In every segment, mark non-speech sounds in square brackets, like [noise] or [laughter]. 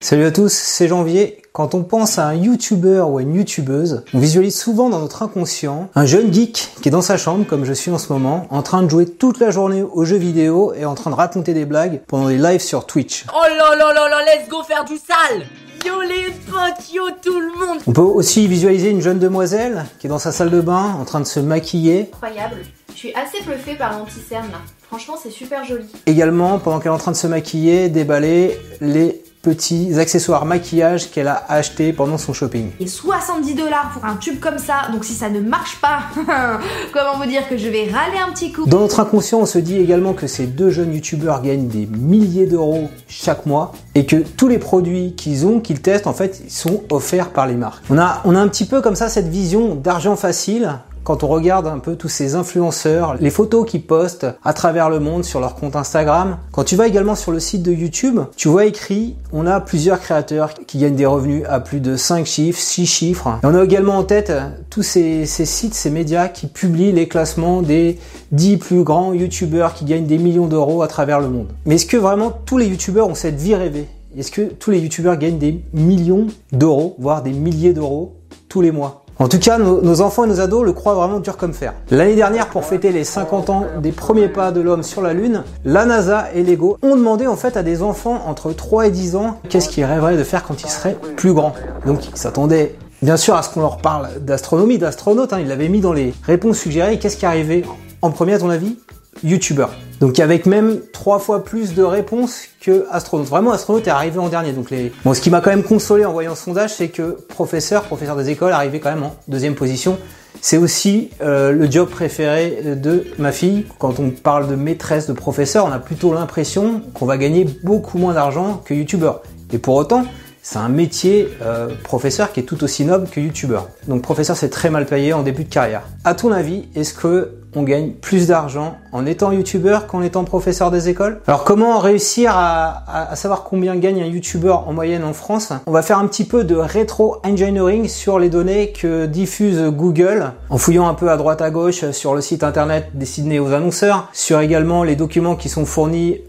Salut à tous, c'est Janvier. Quand on pense à un YouTuber ou à une YouTubeuse, on visualise souvent dans notre inconscient un jeune geek qui est dans sa chambre, comme je suis en ce moment, en train de jouer toute la journée aux jeux vidéo et en train de raconter des blagues pendant des lives sur Twitch. Oh là là là là, let's go faire du sale Yo les potes, yo tout le monde On peut aussi visualiser une jeune demoiselle qui est dans sa salle de bain en train de se maquiller. Incroyable. Je suis assez bluffée par l'anti-cerne là. Franchement, c'est super joli. Également, pendant qu'elle est en train de se maquiller, déballer les petits accessoires maquillage qu'elle a acheté pendant son shopping. Et 70 dollars pour un tube comme ça, donc si ça ne marche pas, [laughs] comment vous dire que je vais râler un petit coup Dans notre inconscient, on se dit également que ces deux jeunes youtubeurs gagnent des milliers d'euros chaque mois et que tous les produits qu'ils ont, qu'ils testent, en fait, ils sont offerts par les marques. On a, on a un petit peu comme ça cette vision d'argent facile quand on regarde un peu tous ces influenceurs, les photos qu'ils postent à travers le monde sur leur compte Instagram, quand tu vas également sur le site de YouTube, tu vois écrit on a plusieurs créateurs qui gagnent des revenus à plus de 5 chiffres, 6 chiffres. On a également en tête tous ces, ces sites, ces médias qui publient les classements des 10 plus grands YouTubeurs qui gagnent des millions d'euros à travers le monde. Mais est-ce que vraiment tous les YouTubeurs ont cette vie rêvée? Est-ce que tous les YouTubeurs gagnent des millions d'euros, voire des milliers d'euros tous les mois? En tout cas, nos, enfants et nos ados le croient vraiment dur comme fer. L'année dernière, pour fêter les 50 ans des premiers pas de l'homme sur la Lune, la NASA et Lego ont demandé en fait à des enfants entre 3 et 10 ans qu'est-ce qu'ils rêveraient de faire quand ils seraient plus grands. Donc ils s'attendaient bien sûr à ce qu'on leur parle d'astronomie, d'astronautes. Hein. Ils l'avaient mis dans les réponses suggérées. Qu'est-ce qui arrivait en premier à ton avis? Youtubeur. Donc avec même trois fois plus de réponses que astronaute. Vraiment, astronaute est arrivé en dernier. Donc les... Ce qui m'a quand même consolé en voyant ce sondage, c'est que professeur, professeur des écoles, arrivé quand même en deuxième position. C'est aussi euh, le job préféré de ma fille. Quand on parle de maîtresse, de professeur, on a plutôt l'impression qu'on va gagner beaucoup moins d'argent que youtubeur. Et pour autant, c'est un métier euh, professeur qui est tout aussi noble que youtubeur. Donc professeur c'est très mal payé en début de carrière. À ton avis, est-ce que on gagne plus d'argent en étant youtubeur qu'en étant professeur des écoles. Alors comment réussir à, à, savoir combien gagne un youtubeur en moyenne en France? On va faire un petit peu de rétro-engineering sur les données que diffuse Google en fouillant un peu à droite à gauche sur le site internet destiné aux annonceurs, sur également les documents qui sont fournis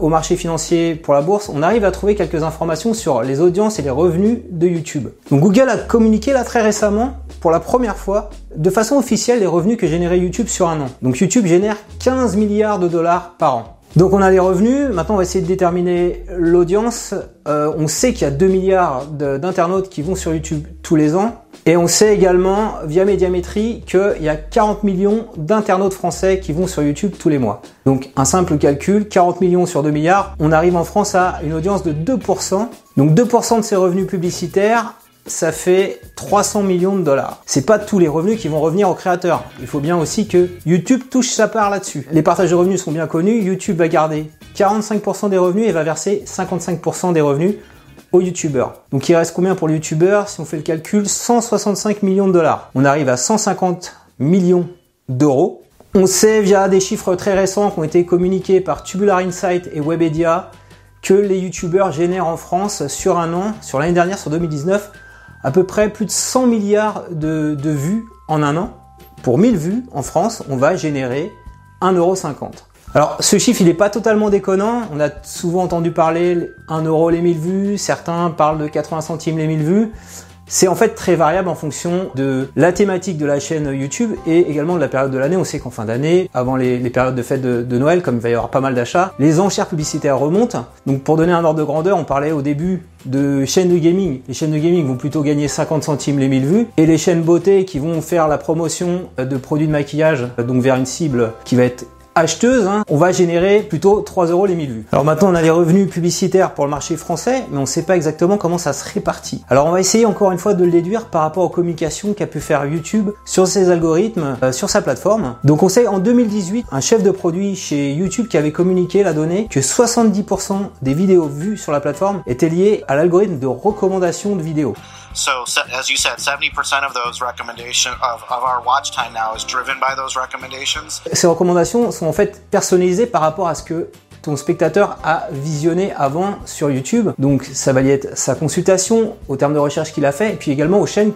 au marché financier pour la bourse, on arrive à trouver quelques informations sur les audiences et les revenus de YouTube. Donc Google a communiqué là très récemment, pour la première fois, de façon officielle, les revenus que générait YouTube sur un an. Donc YouTube génère 15 milliards de dollars par an. Donc on a les revenus, maintenant on va essayer de déterminer l'audience. Euh, on sait qu'il y a 2 milliards d'internautes qui vont sur YouTube tous les ans. Et on sait également, via Médiamétrie, qu'il y a 40 millions d'internautes français qui vont sur YouTube tous les mois. Donc un simple calcul, 40 millions sur 2 milliards, on arrive en France à une audience de 2%. Donc 2% de ces revenus publicitaires ça fait 300 millions de dollars. C'est pas tous les revenus qui vont revenir aux créateurs. Il faut bien aussi que YouTube touche sa part là-dessus. Les partages de revenus sont bien connus. YouTube va garder 45% des revenus et va verser 55% des revenus aux youtubeurs. Donc il reste combien pour le youtubeur Si on fait le calcul, 165 millions de dollars. On arrive à 150 millions d'euros. On sait via des chiffres très récents qui ont été communiqués par Tubular Insight et Webedia que les youtubeurs génèrent en France sur un an, sur l'année dernière, sur 2019, à peu près plus de 100 milliards de, vues en un an. Pour 1000 vues en France, on va générer 1,50€. Alors ce chiffre il n'est pas totalement déconnant, on a souvent entendu parler 1 euro les 1000 vues, certains parlent de 80 centimes les 1000 vues. C'est en fait très variable en fonction de la thématique de la chaîne YouTube et également de la période de l'année. On sait qu'en fin d'année, avant les, périodes de fête de, Noël, comme il va y avoir pas mal d'achats, les enchères publicitaires remontent. Donc pour donner un ordre de grandeur, on parlait au début de chaînes de gaming. Les chaînes de gaming vont plutôt gagner 50 centimes les 1000 vues et les chaînes beauté qui vont faire la promotion de produits de maquillage, donc vers une cible qui va être acheteuse, hein, on va générer plutôt 3 euros les 1000 vues. Alors maintenant on a les revenus publicitaires pour le marché français, mais on ne sait pas exactement comment ça se répartit. Alors on va essayer encore une fois de le déduire par rapport aux communications qu'a pu faire YouTube sur ses algorithmes, euh, sur sa plateforme. Donc on sait en 2018, un chef de produit chez YouTube qui avait communiqué la donnée que 70% des vidéos vues sur la plateforme étaient liées à l'algorithme de recommandation de vidéos. So, as you said, 70% of those recommendations of, of our watch time now is driven by those recommendations. Ces recommandations sont en fait personnalisées par rapport à ce que ton spectateur a visionné avant sur YouTube. Donc ça va lier sa consultation, au terme de recherche qu'il a fait, et puis également aux chaînes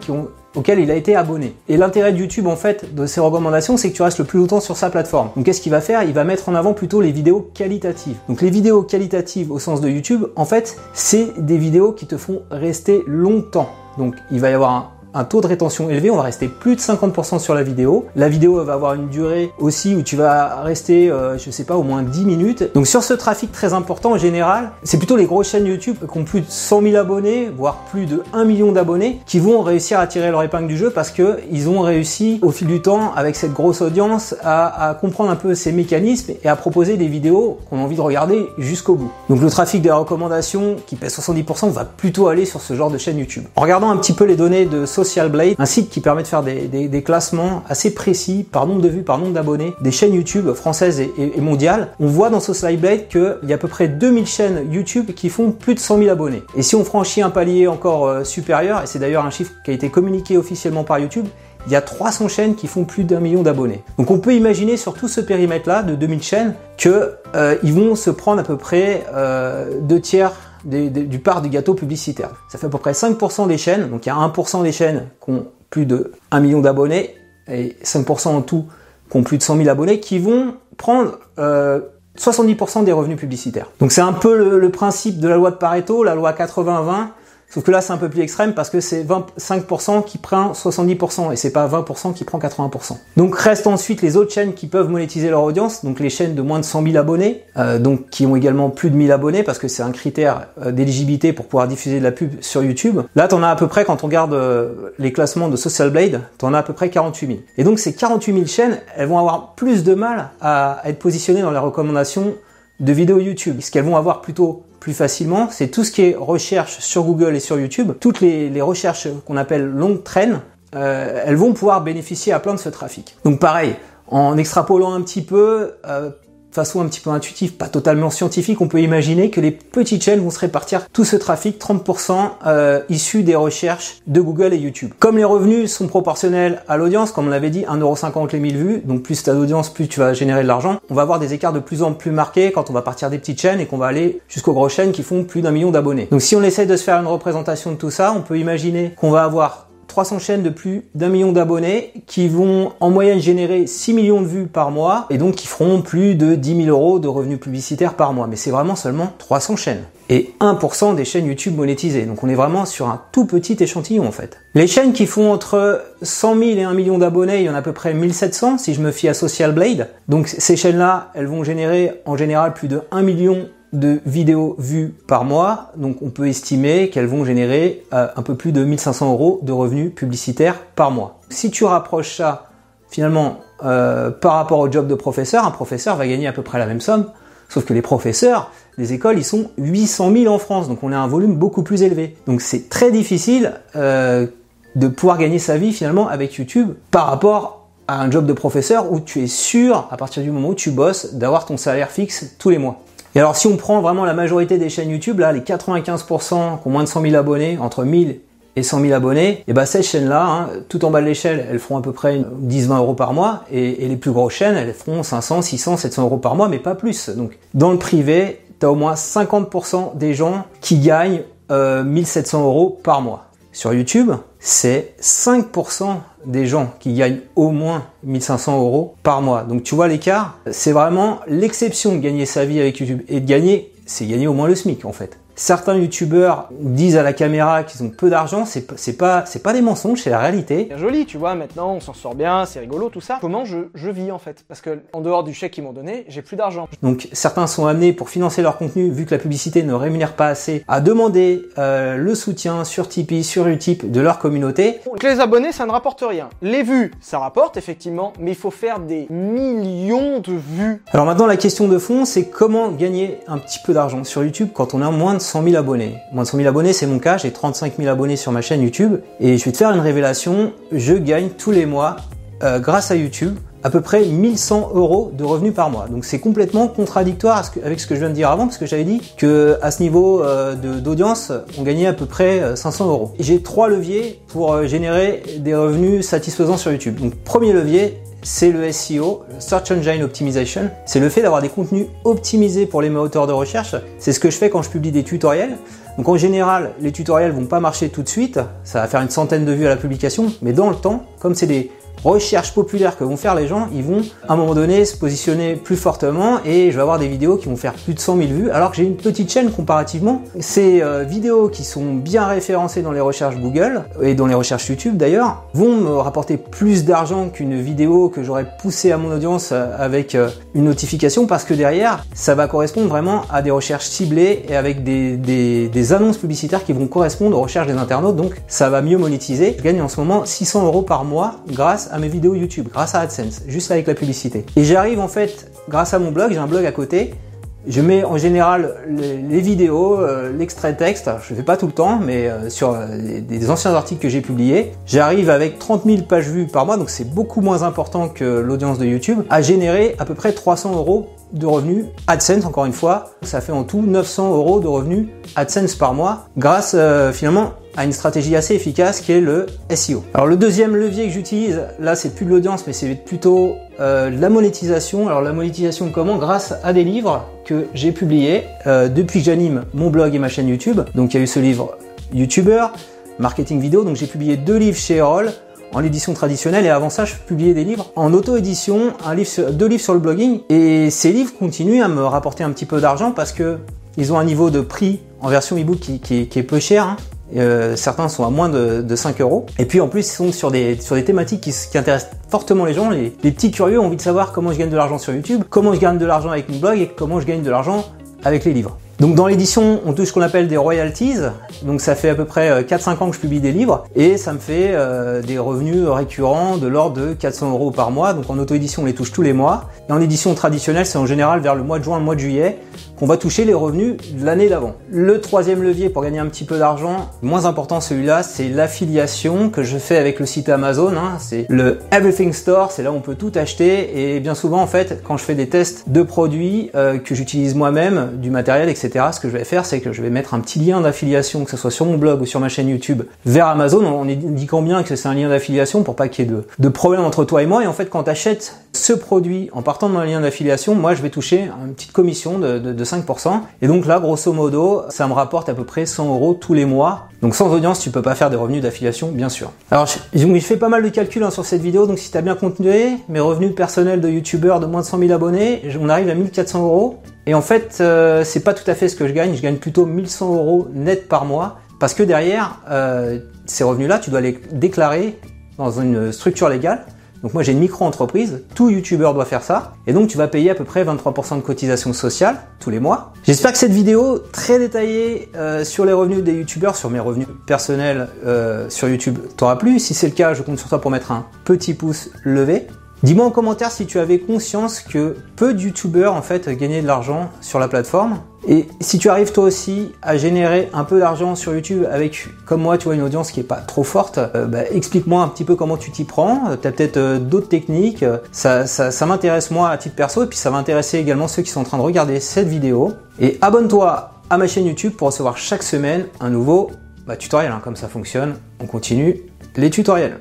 auquel il a été abonné. Et l'intérêt de YouTube en fait de ces recommandations, c'est que tu restes le plus longtemps sur sa plateforme. Donc qu'est-ce qu'il va faire? Il va mettre en avant plutôt les vidéos qualitatives. Donc les vidéos qualitatives au sens de YouTube, en fait, c'est des vidéos qui te font rester longtemps. Donc il va y avoir un, un taux de rétention élevé, on va rester plus de 50% sur la vidéo. La vidéo va avoir une durée aussi où tu vas rester, euh, je sais pas, au moins 10 minutes. Donc sur ce trafic très important en général, c'est plutôt les grosses chaînes YouTube qui ont plus de 100 000 abonnés, voire plus de 1 million d'abonnés, qui vont réussir à tirer leur épingle du jeu parce que ils ont réussi au fil du temps, avec cette grosse audience, à, comprendre un peu ces mécanismes et à proposer des vidéos qu'on a envie de regarder jusqu'au bout. Donc le trafic des recommandations qui pèse 70% va plutôt aller sur ce genre de chaîne YouTube. En regardant un petit peu les données de Social Blade, un site qui permet de faire des, classements assez précis par nombre de vues, par nombre d'abonnés, des chaînes YouTube françaises et, mondiales. On voit dans Social Blade qu'il y a à peu près 2000 chaînes YouTube qui font plus de 100 000 abonnés. Et si on franchit un palier encore euh, supérieur, et c'est d'ailleurs un chiffre qui a été communiqué officiellement par YouTube, il y a 300 chaînes qui font plus d'un million d'abonnés. Donc on peut imaginer sur tout ce périmètre-là de 2000 chaînes que euh, vont se prendre à peu près euh, deux tiers du part du gâteau publicitaire. Ça fait à peu près 5% des chaînes, donc il y a 1% des chaînes qui ont plus de 1 million d'abonnés et 5% en tout qui ont plus de 100 000 abonnés qui vont prendre euh, 70% des revenus publicitaires. Donc c'est un peu le, le principe de la loi de Pareto, la loi 80-20, sauf que là c'est un peu plus extrême parce que c'est 25% qui prend 70% et c'est pas 20% qui prend 80%. Donc restent ensuite les autres chaînes qui peuvent monétiser leur audience, donc les chaînes de moins de 100 000 abonnés, euh, donc qui ont également plus de 1000 abonnés parce que c'est un critère euh, d'éligibilité pour pouvoir diffuser de la pub sur YouTube. Là t'en as à peu près quand on regarde euh, les classements de Social Blade, t'en as à peu près 48 000. Et donc ces 48 000 chaînes, elles vont avoir plus de mal à être positionnées dans les recommandations de vidéos YouTube. Ce qu'elles vont avoir plutôt plus facilement, c'est tout ce qui est recherche sur Google et sur YouTube. Toutes les, recherches qu'on appelle longue traîne, euh, elles vont pouvoir bénéficier à plein de ce trafic. Donc pareil, en extrapolant un petit peu, euh, façon un petit peu intuitive, pas totalement scientifique, on peut imaginer que les petites chaînes vont se répartir tout ce trafic, 30% euh, issu des recherches de Google et YouTube. Comme les revenus sont proportionnels à l'audience, comme on l'avait dit, 1,50€ les 1000 vues, donc plus t'as d'audience, plus tu vas générer de l'argent, on va avoir des écarts de plus en plus marqués quand on va partir des petites chaînes et qu'on va aller jusqu'aux grosses chaînes qui font plus d'un million d'abonnés. Donc si on essaie de se faire une représentation de tout ça, on peut imaginer qu'on va avoir 300 chaînes de plus d'un million d'abonnés qui vont en moyenne générer 6 millions de vues par mois et donc qui feront plus de 10 000 euros de revenus publicitaires par mois. Mais c'est vraiment seulement 300 chaînes. Et 1% des chaînes YouTube monétisées. Donc on est vraiment sur un tout petit échantillon en fait. Les chaînes qui font entre 100 000 et 1 million d'abonnés, il y en a à peu près 1700 si je me fie à Social Blade. Donc ces chaînes-là, elles vont générer en général plus de 1 million de vidéos vues par mois, donc on peut estimer qu'elles vont générer euh, un peu plus de 1500 euros de revenus publicitaires par mois. Si tu rapproches ça finalement euh, par rapport au job de professeur, un professeur va gagner à peu près la même somme, sauf que les professeurs, les écoles, ils sont 800 000 en France, donc on a un volume beaucoup plus élevé. Donc c'est très difficile euh, de pouvoir gagner sa vie finalement avec YouTube par rapport à un job de professeur où tu es sûr, à partir du moment où tu bosses, d'avoir ton salaire fixe tous les mois. Et alors si on prend vraiment la majorité des chaînes YouTube, là, les 95% qui ont moins de 100 000 abonnés, entre 1000 et 100 000 abonnés, et ben ces chaînes-là, hein, tout en bas de l'échelle, elles feront à peu près 10-20 euros par mois, et, et les plus grosses chaînes, elles feront 500, 600, 700 euros par mois, mais pas plus. Donc dans le privé, tu as au moins 50% des gens qui gagnent euh, 1700 euros par mois. Sur YouTube, c'est 5% des gens qui gagnent au moins 1500 euros par mois. Donc tu vois l'écart, c'est vraiment l'exception de gagner sa vie avec YouTube. Et de gagner, c'est gagner au moins le SMIC en fait. Certains youtubeurs disent à la caméra qu'ils ont peu d'argent, c'est pas, c'est pas des mensonges, c'est la réalité. bien joli, tu vois, maintenant on s'en sort bien, c'est rigolo, tout ça. Comment je, je vis en fait? Parce que en dehors du chèque qu'ils m'ont donné, j'ai plus d'argent. Donc certains sont amenés pour financer leur contenu, vu que la publicité ne rémunère pas assez, à demander euh, le soutien sur Tipeee, sur Utip de leur communauté. Donc les abonnés, ça ne rapporte rien. Les vues, ça rapporte effectivement, mais il faut faire des millions de vues. Alors maintenant la question de fond, c'est comment gagner un petit peu d'argent sur YouTube quand on a moins de 100 000 abonnés. Moins de 100 000 abonnés, c'est mon cas, j'ai 35 000 abonnés sur ma chaîne YouTube et je vais te faire une révélation, je gagne tous les mois, euh, grâce à YouTube, à peu près 1100 euros de revenus par mois. Donc c'est complètement contradictoire avec ce que je viens de dire avant, parce que j'avais dit que à ce niveau euh, d'audience, on gagnait à peu près euh, 500 euros. Et J'ai trois leviers pour euh, générer des revenus satisfaisants sur YouTube. Donc premier levier, c'est le SEO, Search Engine Optimization. C'est le fait d'avoir des contenus optimisés pour les moteurs de recherche. C'est ce que je fais quand je publie des tutoriels. Donc en général, les tutoriels vont pas marcher tout de suite. Ça va faire une centaine de vues à la publication, mais dans le temps, comme c'est des recherches populaires que vont faire les gens, ils vont à un moment donné se positionner plus fortement et je vais avoir des vidéos qui vont faire plus de 100 000 vues alors que j'ai une petite chaîne comparativement. Ces euh, vidéos qui sont bien référencées dans les recherches Google et dans les recherches YouTube d'ailleurs vont me rapporter plus d'argent qu'une vidéo que j'aurais poussée à mon audience euh, avec euh, une notification parce que derrière ça va correspondre vraiment à des recherches ciblées et avec des, des, des annonces publicitaires qui vont correspondre aux recherches des internautes donc ça va mieux monétiser. Je gagne en ce moment 600 euros par mois grâce à mes vidéos YouTube, grâce à AdSense, juste avec la publicité. Et j'arrive en fait, grâce à mon blog, j'ai un blog à côté, je mets en général les, vidéos, euh, l'extrait texte, je ne fais pas tout le temps, mais euh, sur euh, des anciens articles que j'ai publiés, j'arrive avec 30 000 pages vues par mois, donc c'est beaucoup moins important que l'audience de YouTube, à générer à peu près 300 euros de revenus AdSense, encore une fois. Ça fait en tout 900 euros de revenus AdSense par mois, grâce finalement à une stratégie assez efficace qui est le SEO. Alors le deuxième levier que j'utilise, là c'est plus de l'audience mais c'est plutôt euh, la monétisation. Alors la monétisation comment? Grâce à des livres que j'ai publiés euh, depuis que j'anime mon blog et ma chaîne YouTube. Donc il y a eu ce livre YouTuber, marketing vidéo, donc j'ai publié deux livres chez Erol en édition traditionnelle et avant ça je publiais des livres en auto-édition, un livre deux livres sur le blogging et ces livres continuent à me rapporter un petit peu d'argent parce que ils ont un niveau de prix en version ebook qui est peu cher. Hein. Euh, certains sont à moins de, de, 5 euros. Et puis en plus, ils sont sur des, sur des thématiques qui, qui intéressent fortement les gens. Les, les, petits curieux ont envie de savoir comment je gagne de l'argent sur YouTube, comment je gagne de l'argent avec mon blog et comment je gagne de l'argent avec les livres. Donc dans l'édition, on touche ce qu'on appelle des royalties. Donc ça fait à peu près 4-5 euh, ans que je publie des livres et ça me fait euh, des revenus récurrents de l'ordre de 400 euros par mois. Donc en auto-édition, on les touche tous les mois. Et en édition traditionnelle, c'est en général vers le mois de juin, le mois de juillet qu'on va toucher les revenus de l'année d'avant. Le troisième levier pour gagner un petit peu d'argent, moins important celui-là, c'est l'affiliation que je fais avec le site Amazon. Hein. C'est le Everything Store, c'est là où on peut tout acheter. Et bien souvent, en fait, quand je fais des tests de produits euh, que j'utilise moi-même, du matériel, etc., ce que je vais faire, c'est que je vais mettre un petit lien d'affiliation, que ce soit sur mon blog ou sur ma chaîne YouTube, vers Amazon, en indiquant bien que c'est un lien d'affiliation pour pas qu'il y ait de, de problème entre toi et moi. Et en fait, quand tu achètes ce produit en partant de mon lien d'affiliation, moi, je vais toucher une petite commission de, de 5%. Et donc là, grosso modo, ça me rapporte à peu près 100 euros tous les mois. Donc sans audience, tu peux pas faire des revenus d'affiliation, bien sûr. Alors, je, fais pas mal de calculs hein, sur cette vidéo, donc si tu as bien continué, mes revenus personnels de youtubeur de moins de 100 000 abonnés, on arrive à 1400 euros. Et en fait, euh, c'est pas tout à fait ce que je gagne. Je gagne plutôt 1100 euros net par mois. Parce que derrière, euh, ces revenus-là, tu dois les déclarer dans une structure légale. Donc moi j'ai une micro-entreprise, tout youtubeur doit faire ça, et donc tu vas payer à peu près 23% de cotisation sociale tous les mois. J'espère que cette vidéo très détaillée euh, sur les revenus des youtubeurs, sur mes revenus personnels euh, sur YouTube t'aura plu. Si c'est le cas, je compte sur toi pour mettre un petit pouce levé. Dis-moi en commentaire si tu avais conscience que peu de youtubeurs en fait gagnaient de l'argent sur la plateforme. Et si tu arrives toi aussi à générer un peu d'argent sur YouTube avec, comme moi, tu vois, une audience qui est pas trop forte, euh, bah, explique-moi un petit peu comment tu t'y prends. Tu as peut-être euh, d'autres techniques. Ça, ça, ça m'intéresse moi à titre perso et puis ça va intéresser également ceux qui sont en train de regarder cette vidéo. Et abonne-toi à ma chaîne YouTube pour recevoir chaque semaine un nouveau bah, tutoriel. Hein, comme ça fonctionne, on continue les tutoriels.